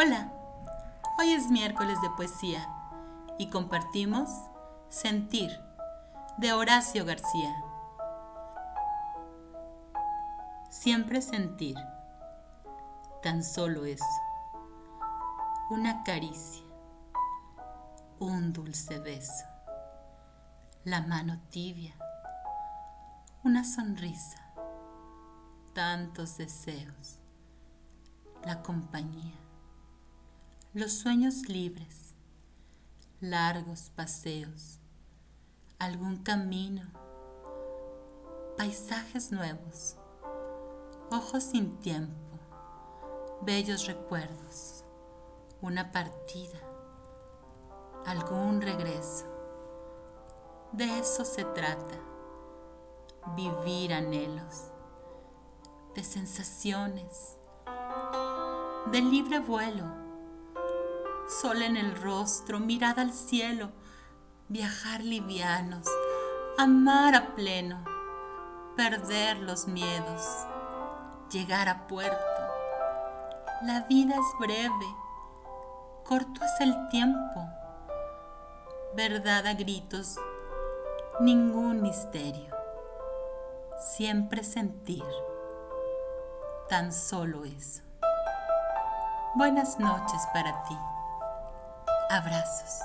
Hola, hoy es miércoles de poesía y compartimos Sentir de Horacio García. Siempre sentir, tan solo eso, una caricia, un dulce beso, la mano tibia, una sonrisa, tantos deseos, la compañía los sueños libres, largos paseos, algún camino, paisajes nuevos, ojos sin tiempo, bellos recuerdos, una partida, algún regreso. De eso se trata, vivir anhelos, de sensaciones, de libre vuelo sol en el rostro, mirada al cielo, viajar livianos, amar a pleno, perder los miedos, llegar a puerto. La vida es breve, corto es el tiempo, verdad a gritos, ningún misterio, siempre sentir, tan solo eso. Buenas noches para ti. Abrazos.